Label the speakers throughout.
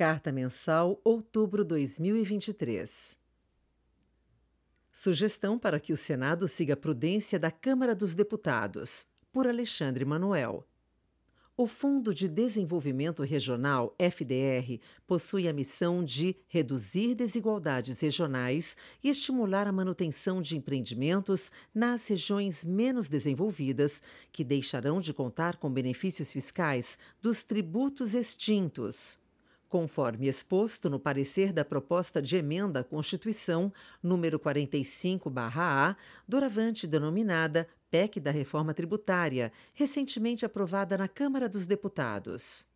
Speaker 1: Carta Mensal, outubro 2023. Sugestão para que o Senado siga a prudência da Câmara dos Deputados, por Alexandre Manuel. O Fundo de Desenvolvimento Regional, FDR, possui a missão de reduzir desigualdades regionais e estimular a manutenção de empreendimentos nas regiões menos desenvolvidas, que deixarão de contar com benefícios fiscais dos tributos extintos conforme exposto no parecer da proposta de emenda à Constituição número 45/A, doravante denominada PEC da Reforma Tributária, recentemente aprovada na Câmara dos Deputados.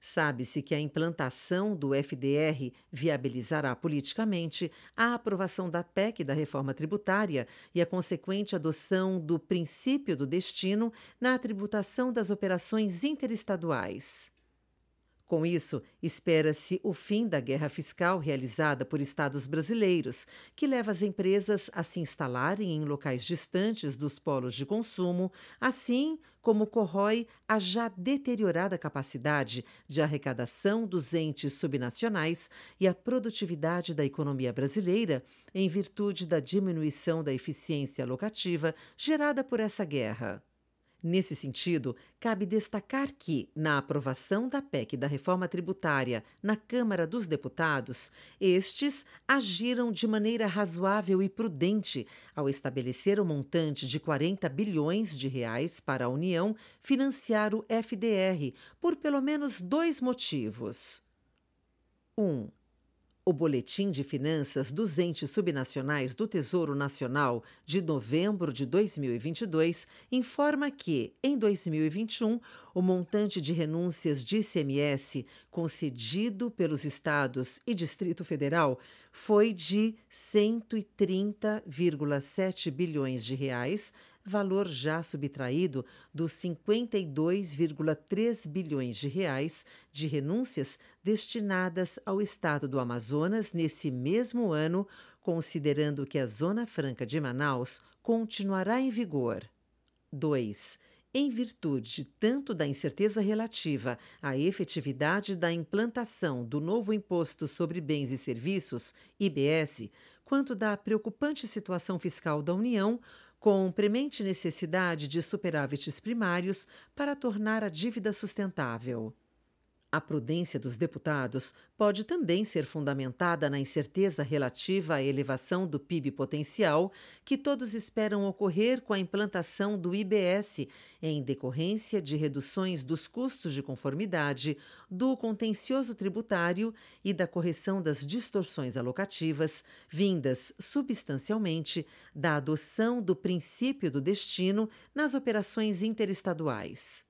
Speaker 1: Sabe-se que a implantação do FDR viabilizará politicamente a aprovação da PEC da reforma tributária e a consequente adoção do princípio do destino na tributação das operações interestaduais. Com isso, espera-se o fim da guerra fiscal realizada por estados brasileiros, que leva as empresas a se instalarem em locais distantes dos polos de consumo, assim como corrói a já deteriorada capacidade de arrecadação dos entes subnacionais e a produtividade da economia brasileira, em virtude da diminuição da eficiência locativa gerada por essa guerra. Nesse sentido, cabe destacar que, na aprovação da PEC da reforma tributária na Câmara dos Deputados, estes agiram de maneira razoável e prudente ao estabelecer o montante de 40 bilhões de reais para a União financiar o FDR, por pelo menos dois motivos. 1. Um, o Boletim de Finanças dos Entes Subnacionais do Tesouro Nacional de novembro de 2022 informa que, em 2021, o montante de renúncias de ICMS concedido pelos estados e Distrito Federal foi de 130,7 bilhões de reais valor já subtraído dos 52,3 bilhões de reais de renúncias destinadas ao estado do Amazonas nesse mesmo ano, considerando que a Zona Franca de Manaus continuará em vigor. 2 em virtude tanto da incerteza relativa à efetividade da implantação do novo Imposto sobre Bens e Serviços, IBS, quanto da preocupante situação fiscal da União, com premente necessidade de superávites primários para tornar a dívida sustentável. A prudência dos deputados pode também ser fundamentada na incerteza relativa à elevação do PIB potencial que todos esperam ocorrer com a implantação do IBS, em decorrência de reduções dos custos de conformidade, do contencioso tributário e da correção das distorções alocativas, vindas substancialmente da adoção do princípio do destino nas operações interestaduais.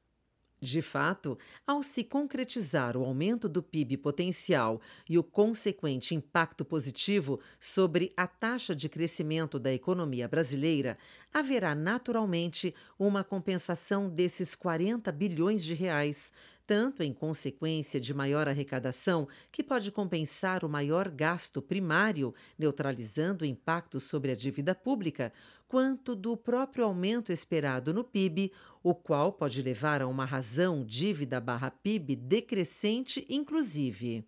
Speaker 1: De fato, ao se concretizar o aumento do PIB potencial e o consequente impacto positivo sobre a taxa de crescimento da economia brasileira, haverá naturalmente uma compensação desses 40 bilhões de reais, tanto em consequência de maior arrecadação, que pode compensar o maior gasto primário, neutralizando o impacto sobre a dívida pública, quanto do próprio aumento esperado no PIB, o qual pode levar a uma razão dívida barra PIB decrescente, inclusive.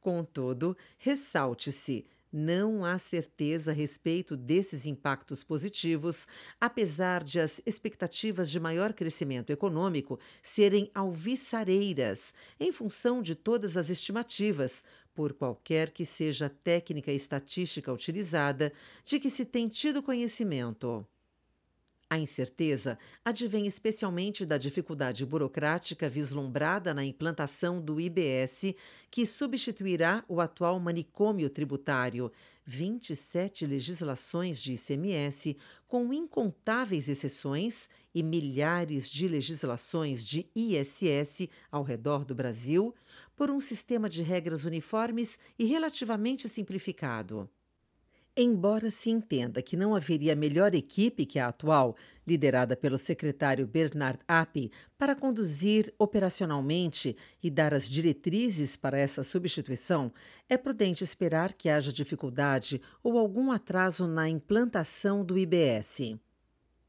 Speaker 1: Contudo, ressalte-se não há certeza a respeito desses impactos positivos, apesar de as expectativas de maior crescimento econômico serem alviçareiras, em função de todas as estimativas, por qualquer que seja a técnica estatística utilizada, de que se tem tido conhecimento. A incerteza advém especialmente da dificuldade burocrática vislumbrada na implantação do IBS, que substituirá o atual manicômio tributário, 27 legislações de ICMS, com incontáveis exceções, e milhares de legislações de ISS ao redor do Brasil, por um sistema de regras uniformes e relativamente simplificado. Embora se entenda que não haveria melhor equipe que a atual, liderada pelo secretário Bernard Appy, para conduzir operacionalmente e dar as diretrizes para essa substituição, é prudente esperar que haja dificuldade ou algum atraso na implantação do IBS.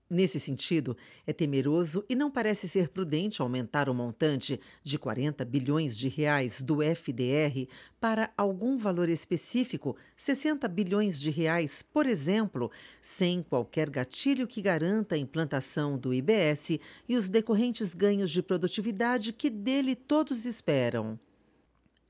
Speaker 1: Nesse sentido, é temeroso e não parece ser prudente aumentar o montante de 40 bilhões de reais do FDR para algum valor específico, 60 bilhões de reais, por exemplo, sem qualquer gatilho que garanta a implantação do IBS e os decorrentes ganhos de produtividade que dele todos esperam.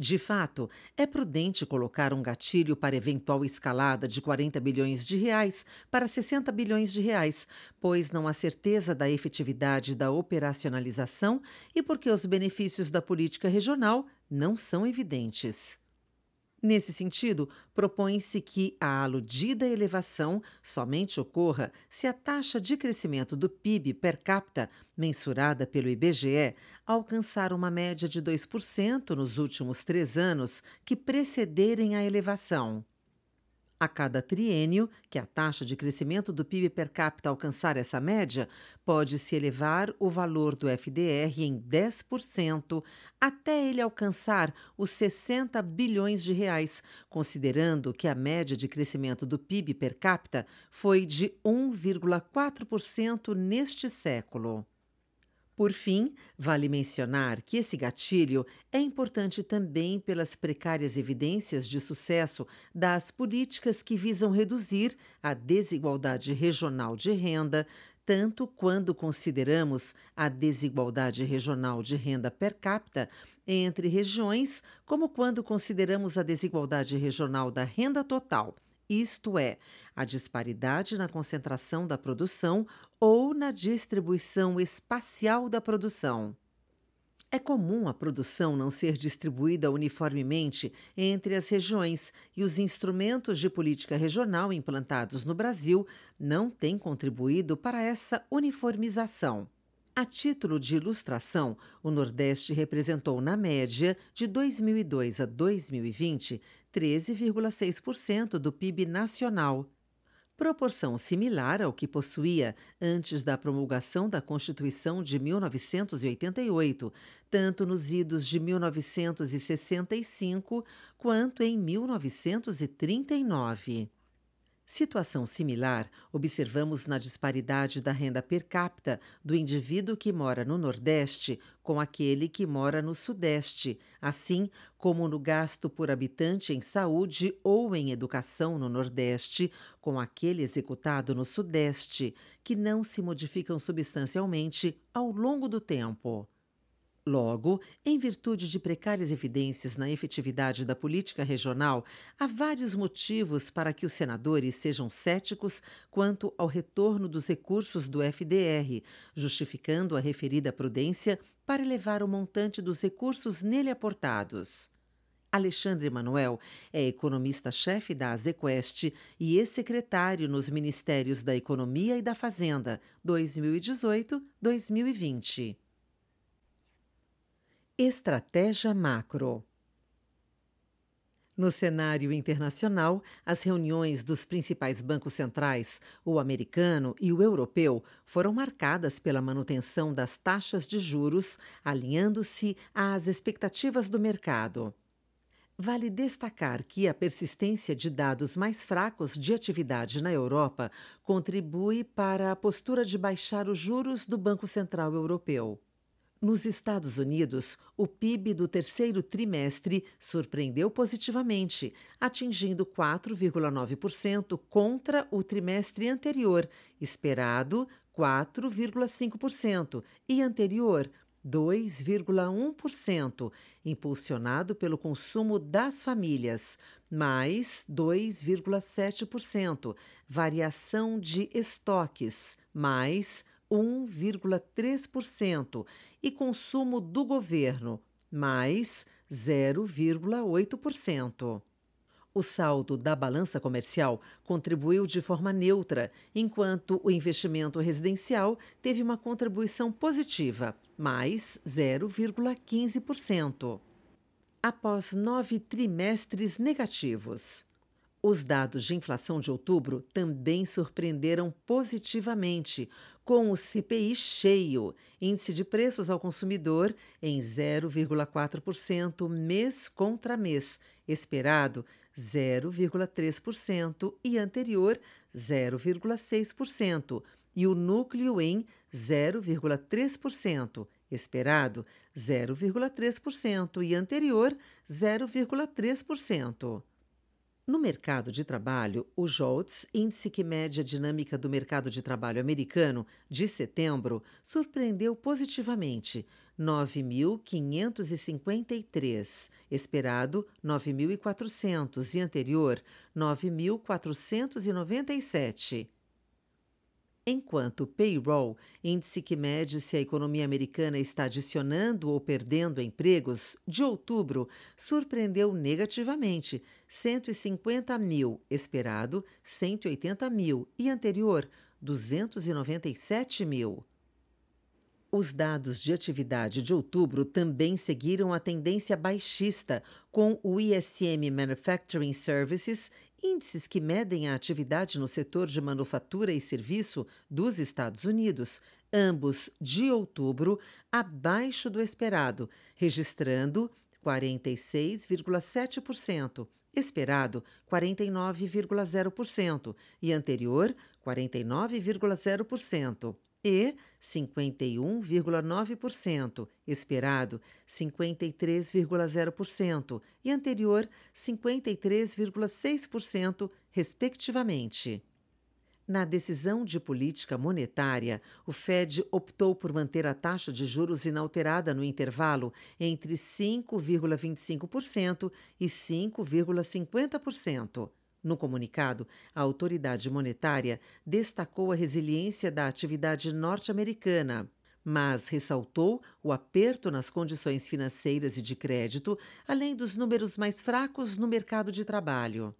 Speaker 1: De fato, é prudente colocar um gatilho para eventual escalada de 40 bilhões de reais para 60 bilhões de reais, pois não há certeza da efetividade da operacionalização e porque os benefícios da política regional não são evidentes. Nesse sentido, propõe-se que a aludida elevação somente ocorra se a taxa de crescimento do PIB per capita, mensurada pelo IBGE, alcançar uma média de 2% nos últimos três anos que precederem a elevação. A cada triênio, que a taxa de crescimento do PIB per capita alcançar essa média, pode-se elevar o valor do FDR em 10% até ele alcançar os 60 bilhões de reais, considerando que a média de crescimento do PIB per capita foi de 1,4% neste século. Por fim, vale mencionar que esse gatilho é importante também pelas precárias evidências de sucesso das políticas que visam reduzir a desigualdade regional de renda, tanto quando consideramos a desigualdade regional de renda per capita entre regiões, como quando consideramos a desigualdade regional da renda total isto é, a disparidade na concentração da produção ou na distribuição espacial da produção. É comum a produção não ser distribuída uniformemente entre as regiões e os instrumentos de política regional implantados no Brasil não têm contribuído para essa uniformização. A título de ilustração, o Nordeste representou, na média, de 2002 a 2020, 13,6% do PIB nacional, proporção similar ao que possuía antes da promulgação da Constituição de 1988, tanto nos idos de 1965 quanto em 1939. Situação similar observamos na disparidade da renda per capita do indivíduo que mora no Nordeste com aquele que mora no Sudeste, assim como no gasto por habitante em saúde ou em educação no Nordeste com aquele executado no Sudeste, que não se modificam substancialmente ao longo do tempo. Logo, em virtude de precárias evidências na efetividade da política regional, há vários motivos para que os senadores sejam céticos quanto ao retorno dos recursos do FDR, justificando a referida prudência para elevar o montante dos recursos nele aportados. Alexandre Manuel é economista-chefe da Azequest e ex-secretário nos Ministérios da Economia e da Fazenda 2018-2020. Estratégia macro. No cenário internacional, as reuniões dos principais bancos centrais, o americano e o europeu, foram marcadas pela manutenção das taxas de juros, alinhando-se às expectativas do mercado. Vale destacar que a persistência de dados mais fracos de atividade na Europa contribui para a postura de baixar os juros do Banco Central Europeu. Nos Estados Unidos, o PIB do terceiro trimestre surpreendeu positivamente, atingindo 4,9% contra o trimestre anterior, esperado 4,5%, e anterior 2,1%, impulsionado pelo consumo das famílias, mais 2,7%, variação de estoques, mais 1,3% e consumo do governo, mais 0,8%. O saldo da balança comercial contribuiu de forma neutra, enquanto o investimento residencial teve uma contribuição positiva, mais 0,15%. Após nove trimestres negativos. Os dados de inflação de outubro também surpreenderam positivamente, com o CPI cheio, índice de preços ao consumidor, em 0,4% mês contra mês, esperado 0,3% e anterior 0,6%, e o núcleo em 0,3%, esperado 0,3% e anterior 0,3%. No mercado de trabalho, o JOLTS, índice que mede a dinâmica do mercado de trabalho americano, de setembro, surpreendeu positivamente, 9.553, esperado 9.400 e anterior 9.497. Enquanto o payroll, índice que mede se a economia americana está adicionando ou perdendo empregos, de outubro, surpreendeu negativamente, 150 mil, esperado 180 mil e anterior 297 mil. Os dados de atividade de outubro também seguiram a tendência baixista, com o ISM Manufacturing Services índices que medem a atividade no setor de manufatura e serviço dos Estados Unidos, ambos de outubro abaixo do esperado, registrando 46,7%, esperado 49,0% e anterior 49,0% e 51,9%, esperado 53,0% e anterior 53,6%, respectivamente. Na decisão de política monetária, o Fed optou por manter a taxa de juros inalterada no intervalo entre 5,25% e 5,50%. No comunicado, a autoridade monetária destacou a resiliência da atividade norte-americana, mas ressaltou o aperto nas condições financeiras e de crédito, além dos números mais fracos no mercado de trabalho.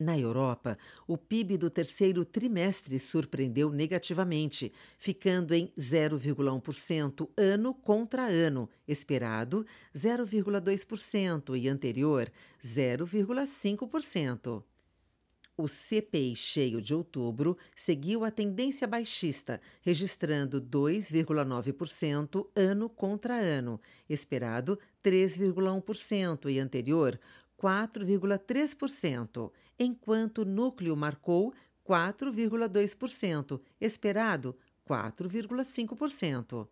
Speaker 1: Na Europa, o PIB do terceiro trimestre surpreendeu negativamente, ficando em 0,1% ano contra ano, esperado 0,2% e anterior 0,5%. O CPI cheio de outubro seguiu a tendência baixista, registrando 2,9% ano contra ano, esperado 3,1% e anterior 4,3%, enquanto o núcleo marcou 4,2%, esperado 4,5%.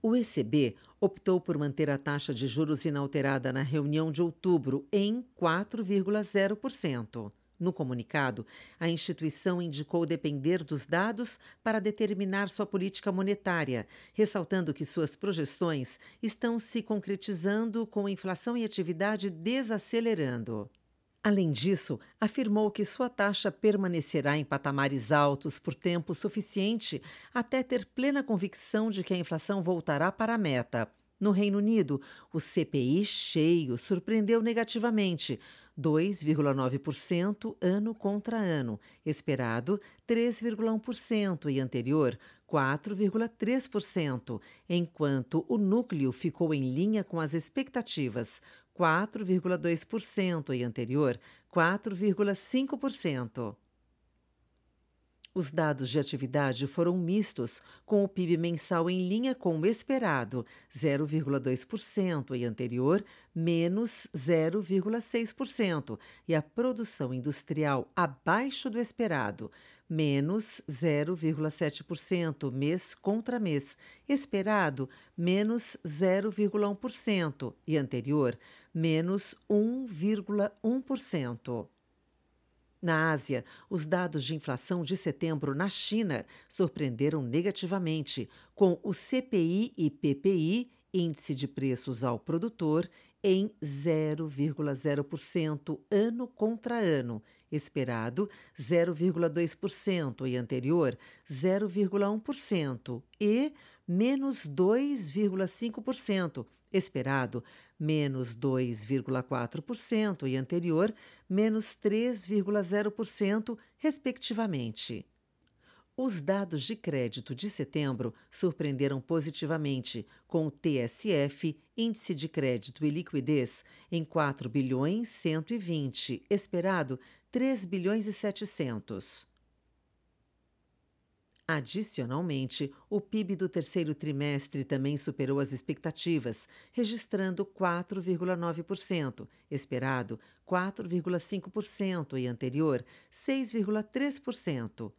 Speaker 1: O ECB optou por manter a taxa de juros inalterada na reunião de outubro em 4,0%. No comunicado, a instituição indicou depender dos dados para determinar sua política monetária, ressaltando que suas projeções estão se concretizando com inflação e atividade desacelerando. Além disso, afirmou que sua taxa permanecerá em patamares altos por tempo suficiente até ter plena convicção de que a inflação voltará para a meta. No Reino Unido, o CPI cheio surpreendeu negativamente, 2,9% ano contra ano, esperado 3,1% e anterior 4,3%, enquanto o núcleo ficou em linha com as expectativas, 4,2% e anterior 4,5%. Os dados de atividade foram mistos, com o PIB mensal em linha com o esperado, 0,2%, e anterior, menos 0,6%, e a produção industrial abaixo do esperado, menos 0,7% mês contra mês, esperado menos 0,1% e anterior menos 1,1%. Na Ásia, os dados de inflação de setembro na China surpreenderam negativamente, com o CPI e PPI, índice de preços ao produtor, em 0,0% ano contra ano, esperado 0,2% e anterior 0,1%, e menos 2,5%, esperado menos 2,4% e anterior, menos 3,0%, respectivamente. Os dados de crédito de setembro surpreenderam positivamente, com o TSF, Índice de Crédito e Liquidez, em 4 bilhões 120, esperado 3 bilhões e 700. Adicionalmente, o PIB do terceiro trimestre também superou as expectativas, registrando 4,9%, esperado 4,5% e anterior 6,3%.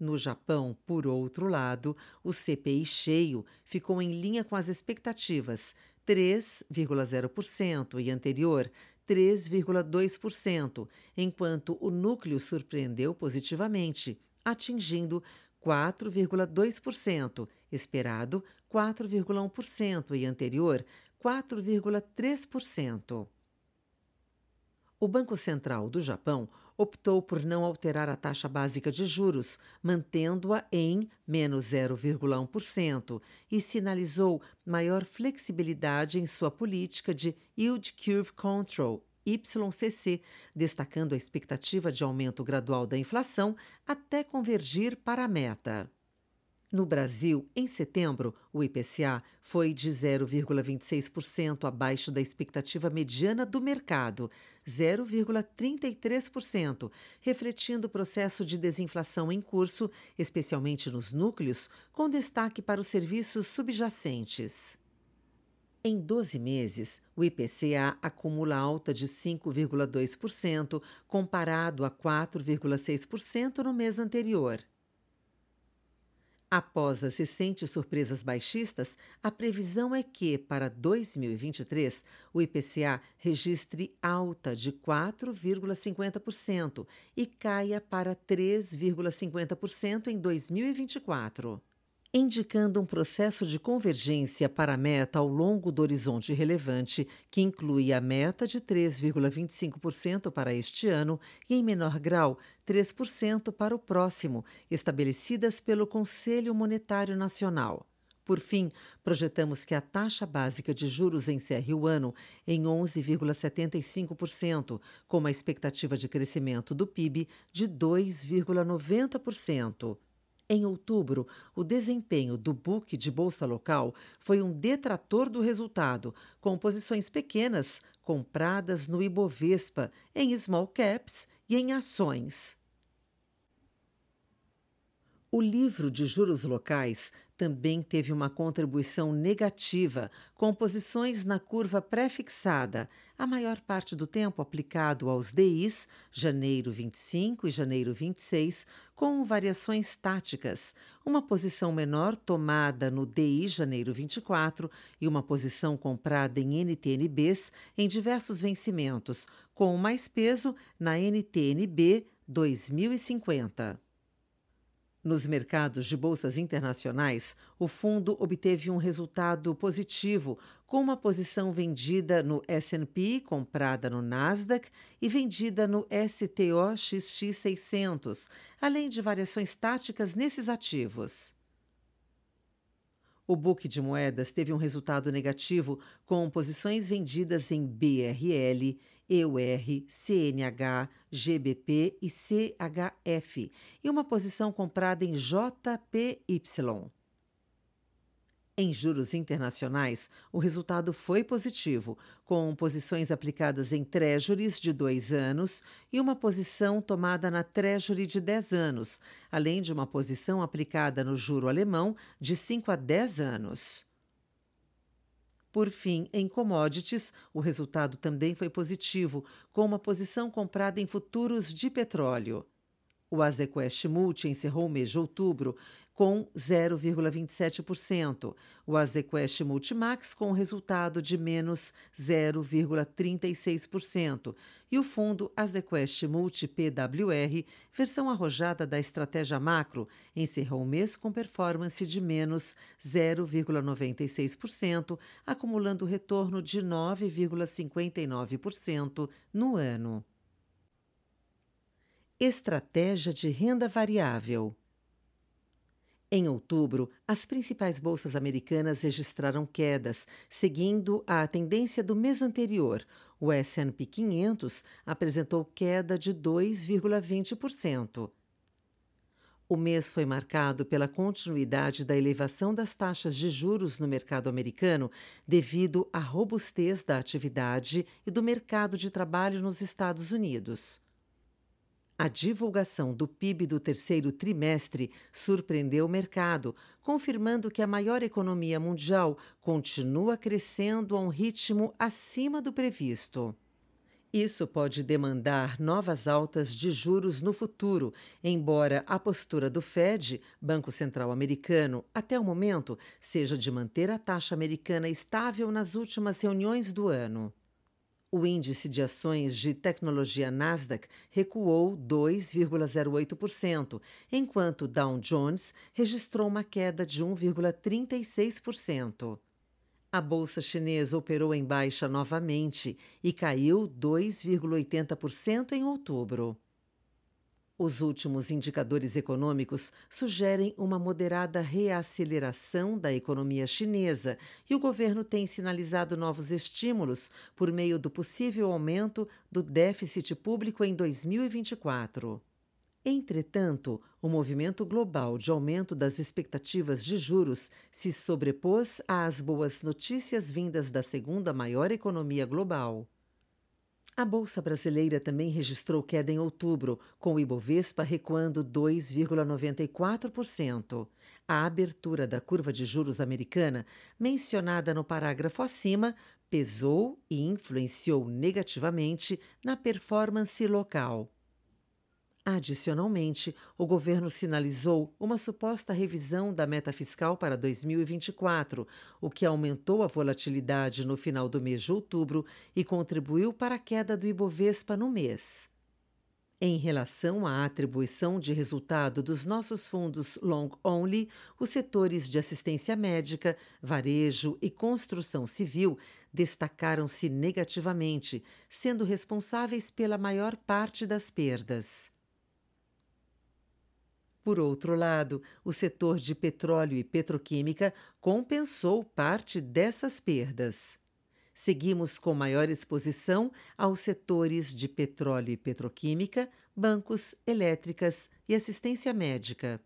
Speaker 1: No Japão, por outro lado, o CPI cheio ficou em linha com as expectativas, 3,0%, e anterior, 3,2%, enquanto o núcleo surpreendeu positivamente, atingindo 4,2%, esperado 4,1% e anterior 4,3%. O Banco Central do Japão optou por não alterar a taxa básica de juros, mantendo-a em menos 0,1% e sinalizou maior flexibilidade em sua política de Yield Curve Control, YCC, destacando a expectativa de aumento gradual da inflação até convergir para a meta. No Brasil, em setembro, o IPCA foi de 0,26% abaixo da expectativa mediana do mercado, 0,33%, refletindo o processo de desinflação em curso, especialmente nos núcleos, com destaque para os serviços subjacentes. Em 12 meses, o IPCA acumula alta de 5,2%, comparado a 4,6% no mês anterior. Após as recentes surpresas baixistas, a previsão é que, para 2023, o IPCA registre alta de 4,50% e caia para 3,50% em 2024 indicando um processo de convergência para a meta ao longo do horizonte relevante, que inclui a meta de 3,25% para este ano e, em menor grau, 3% para o próximo, estabelecidas pelo Conselho Monetário Nacional. Por fim, projetamos que a taxa básica de juros encerre o ano em 11,75%, com uma expectativa de crescimento do PIB de 2,90%. Em outubro, o desempenho do book de bolsa local foi um detrator do resultado, com posições pequenas compradas no Ibovespa, em small caps e em ações. O livro de juros locais também teve uma contribuição negativa, com posições na curva pré-fixada, a maior parte do tempo aplicado aos DIs, janeiro 25 e janeiro 26, com variações táticas, uma posição menor tomada no DI janeiro 24 e uma posição comprada em NTNBs em diversos vencimentos, com mais peso na NTNB 2050. Nos mercados de bolsas internacionais, o fundo obteve um resultado positivo, com uma posição vendida no S&P, comprada no Nasdaq e vendida no STOXX 600, além de variações táticas nesses ativos. O book de moedas teve um resultado negativo, com posições vendidas em BRL, EUR, CNH, GBP e CHF, e uma posição comprada em JPY. Em juros internacionais, o resultado foi positivo, com posições aplicadas em treasuries de dois anos e uma posição tomada na treasury de 10 anos, além de uma posição aplicada no juro alemão de 5 a 10 anos. Por fim, em commodities, o resultado também foi positivo, com uma posição comprada em futuros de petróleo. O Azequest Multi encerrou o mês de outubro com 0,27%, o Azequest Multimax com resultado de menos 0,36% e o fundo Azequest Multi PWR, versão arrojada da estratégia macro, encerrou o mês com performance de menos 0,96%, acumulando retorno de 9,59% no ano. Estratégia de renda variável. Em outubro, as principais bolsas americanas registraram quedas, seguindo a tendência do mês anterior. O S&P 500 apresentou queda de 2,20%. O mês foi marcado pela continuidade da elevação das taxas de juros no mercado americano devido à robustez da atividade e do mercado de trabalho nos Estados Unidos. A divulgação do PIB do terceiro trimestre surpreendeu o mercado, confirmando que a maior economia mundial continua crescendo a um ritmo acima do previsto. Isso pode demandar novas altas de juros no futuro, embora a postura do Fed, Banco Central Americano, até o momento, seja de manter a taxa americana estável nas últimas reuniões do ano. O índice de ações de tecnologia Nasdaq recuou 2,08%, enquanto Dow Jones registrou uma queda de 1,36%. A bolsa chinesa operou em baixa novamente e caiu 2,80% em outubro. Os últimos indicadores econômicos sugerem uma moderada reaceleração da economia chinesa e o governo tem sinalizado novos estímulos por meio do possível aumento do déficit público em 2024. Entretanto, o movimento global de aumento das expectativas de juros se sobrepôs às boas notícias vindas da segunda maior economia global. A Bolsa Brasileira também registrou queda em outubro, com o Ibovespa recuando 2,94%. A abertura da curva de juros americana, mencionada no parágrafo acima, pesou e influenciou negativamente na performance local. Adicionalmente, o governo sinalizou uma suposta revisão da meta fiscal para 2024, o que aumentou a volatilidade no final do mês de outubro e contribuiu para a queda do Ibovespa no mês. Em relação à atribuição de resultado dos nossos fundos long only, os setores de assistência médica, varejo e construção civil destacaram-se negativamente, sendo responsáveis pela maior parte das perdas. Por outro lado, o setor de petróleo e petroquímica compensou parte dessas perdas. Seguimos com maior exposição aos setores de petróleo e petroquímica, bancos, elétricas e assistência médica.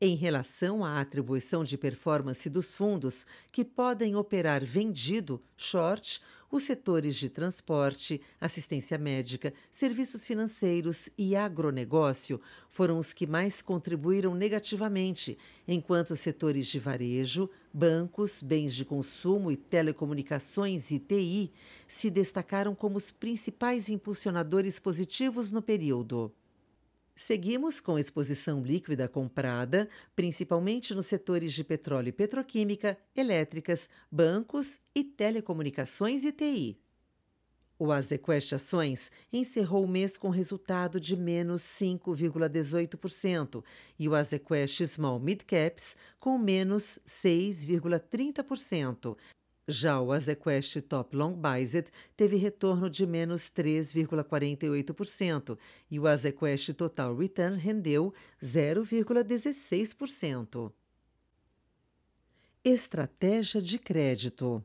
Speaker 1: Em relação à atribuição de performance dos fundos, que podem operar vendido, short, os setores de transporte, assistência médica, serviços financeiros e agronegócio foram os que mais contribuíram negativamente, enquanto os setores de varejo, bancos, bens de consumo e telecomunicações e TI se destacaram como os principais impulsionadores positivos no período. Seguimos com exposição líquida comprada, principalmente nos setores de petróleo e petroquímica, elétricas, bancos e telecomunicações e TI. O Azequest Ações encerrou o mês com resultado de menos 5,18% e o Azequest Small Mid Caps com menos 6,30%, já o Azequest Top Long Biased teve retorno de menos 3,48% e o Azequest Total Return rendeu 0,16%. Estratégia de crédito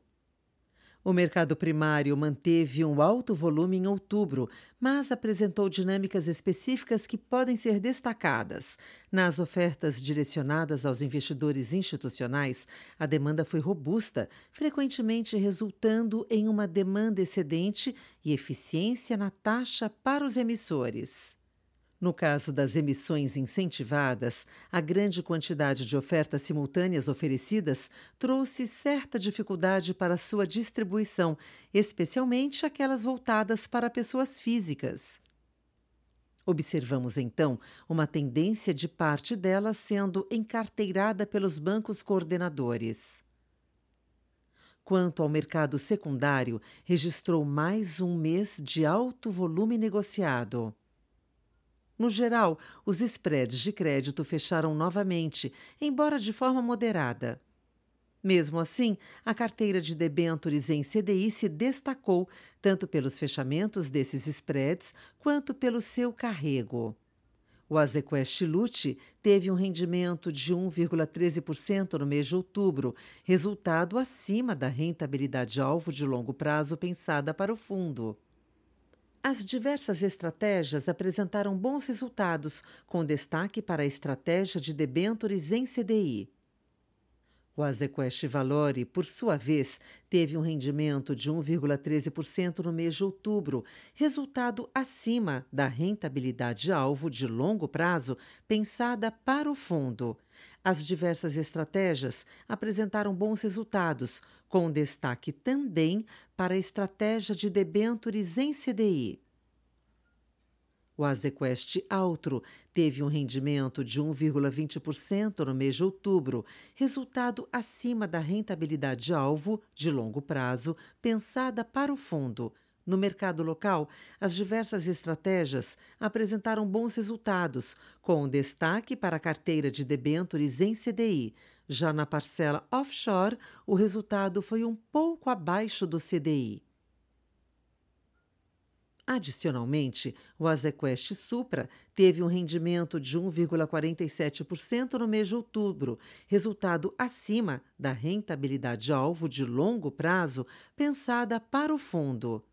Speaker 1: o mercado primário manteve um alto volume em outubro, mas apresentou dinâmicas específicas que podem ser destacadas. Nas ofertas direcionadas aos investidores institucionais, a demanda foi robusta, frequentemente resultando em uma demanda excedente e eficiência na taxa para os emissores. No caso das emissões incentivadas, a grande quantidade de ofertas simultâneas oferecidas trouxe certa dificuldade para sua distribuição, especialmente aquelas voltadas para pessoas físicas. Observamos então uma tendência de parte delas sendo encarteirada pelos bancos coordenadores. Quanto ao mercado secundário, registrou mais um mês de alto volume negociado. No geral, os spreads de crédito fecharam novamente, embora de forma moderada. Mesmo assim, a carteira de debêntures em CDI se destacou tanto pelos fechamentos desses spreads quanto pelo seu carrego. O Azequest Lute teve um rendimento de 1,13% no mês de outubro, resultado acima da rentabilidade alvo de longo prazo pensada para o fundo. As diversas estratégias apresentaram bons resultados, com destaque para a estratégia de debêntures em CDI. O Azequest Valore, por sua vez, teve um rendimento de 1,13% no mês de outubro, resultado acima da rentabilidade-alvo de longo prazo pensada para o fundo. As diversas estratégias apresentaram bons resultados, com destaque também para a estratégia de debêntures em CDI. O Azequest Altro teve um rendimento de 1,20% no mês de outubro, resultado acima da rentabilidade-alvo de longo prazo pensada para o fundo. No mercado local, as diversas estratégias apresentaram bons resultados, com destaque para a carteira de debêntures em CDI. Já na parcela offshore, o resultado foi um pouco abaixo do CDI. Adicionalmente, o Azequest Supra teve um rendimento de 1,47% no mês de outubro, resultado acima da rentabilidade-alvo de longo prazo pensada para o fundo.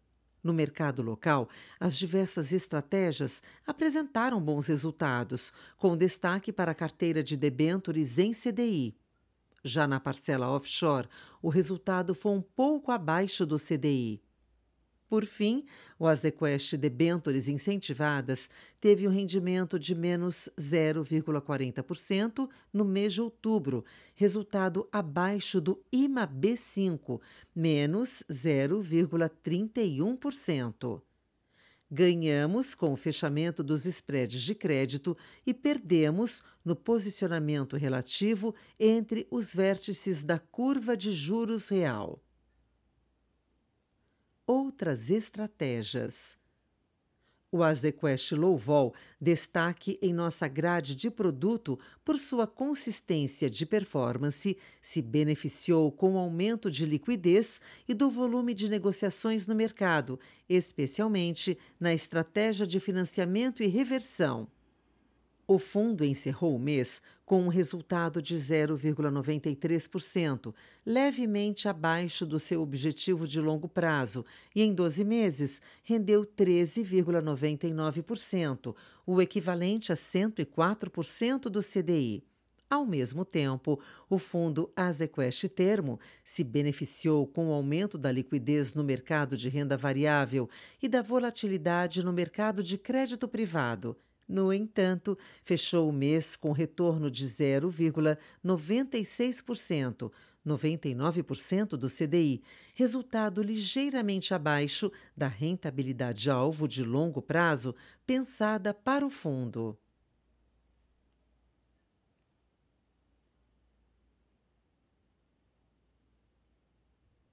Speaker 1: No mercado local, as diversas estratégias apresentaram bons resultados, com destaque para a carteira de debêntures em CDI. Já na parcela offshore, o resultado foi um pouco abaixo do CDI. Por fim, o Azequest Debentures incentivadas teve um rendimento de menos 0,40% no mês de outubro, resultado abaixo do IMA B5, menos 0,31%. Ganhamos com o fechamento dos spreads de crédito e perdemos no posicionamento relativo entre os vértices da curva de juros real outras estratégias. O Azequest Low Vol destaque em nossa grade de produto por sua consistência de performance, se beneficiou com o aumento de liquidez e do volume de negociações no mercado, especialmente na estratégia de financiamento e reversão. O fundo encerrou o mês com um resultado de 0,93%, levemente abaixo do seu objetivo de longo prazo, e em 12 meses rendeu 13,99%, o equivalente a 104% do CDI. Ao mesmo tempo, o fundo Azequest Termo se beneficiou com o aumento da liquidez no mercado de renda variável e da volatilidade no mercado de crédito privado. No entanto, fechou o mês com retorno de 0,96%, 99% do CDI, resultado ligeiramente abaixo da rentabilidade-alvo de longo prazo pensada para o fundo.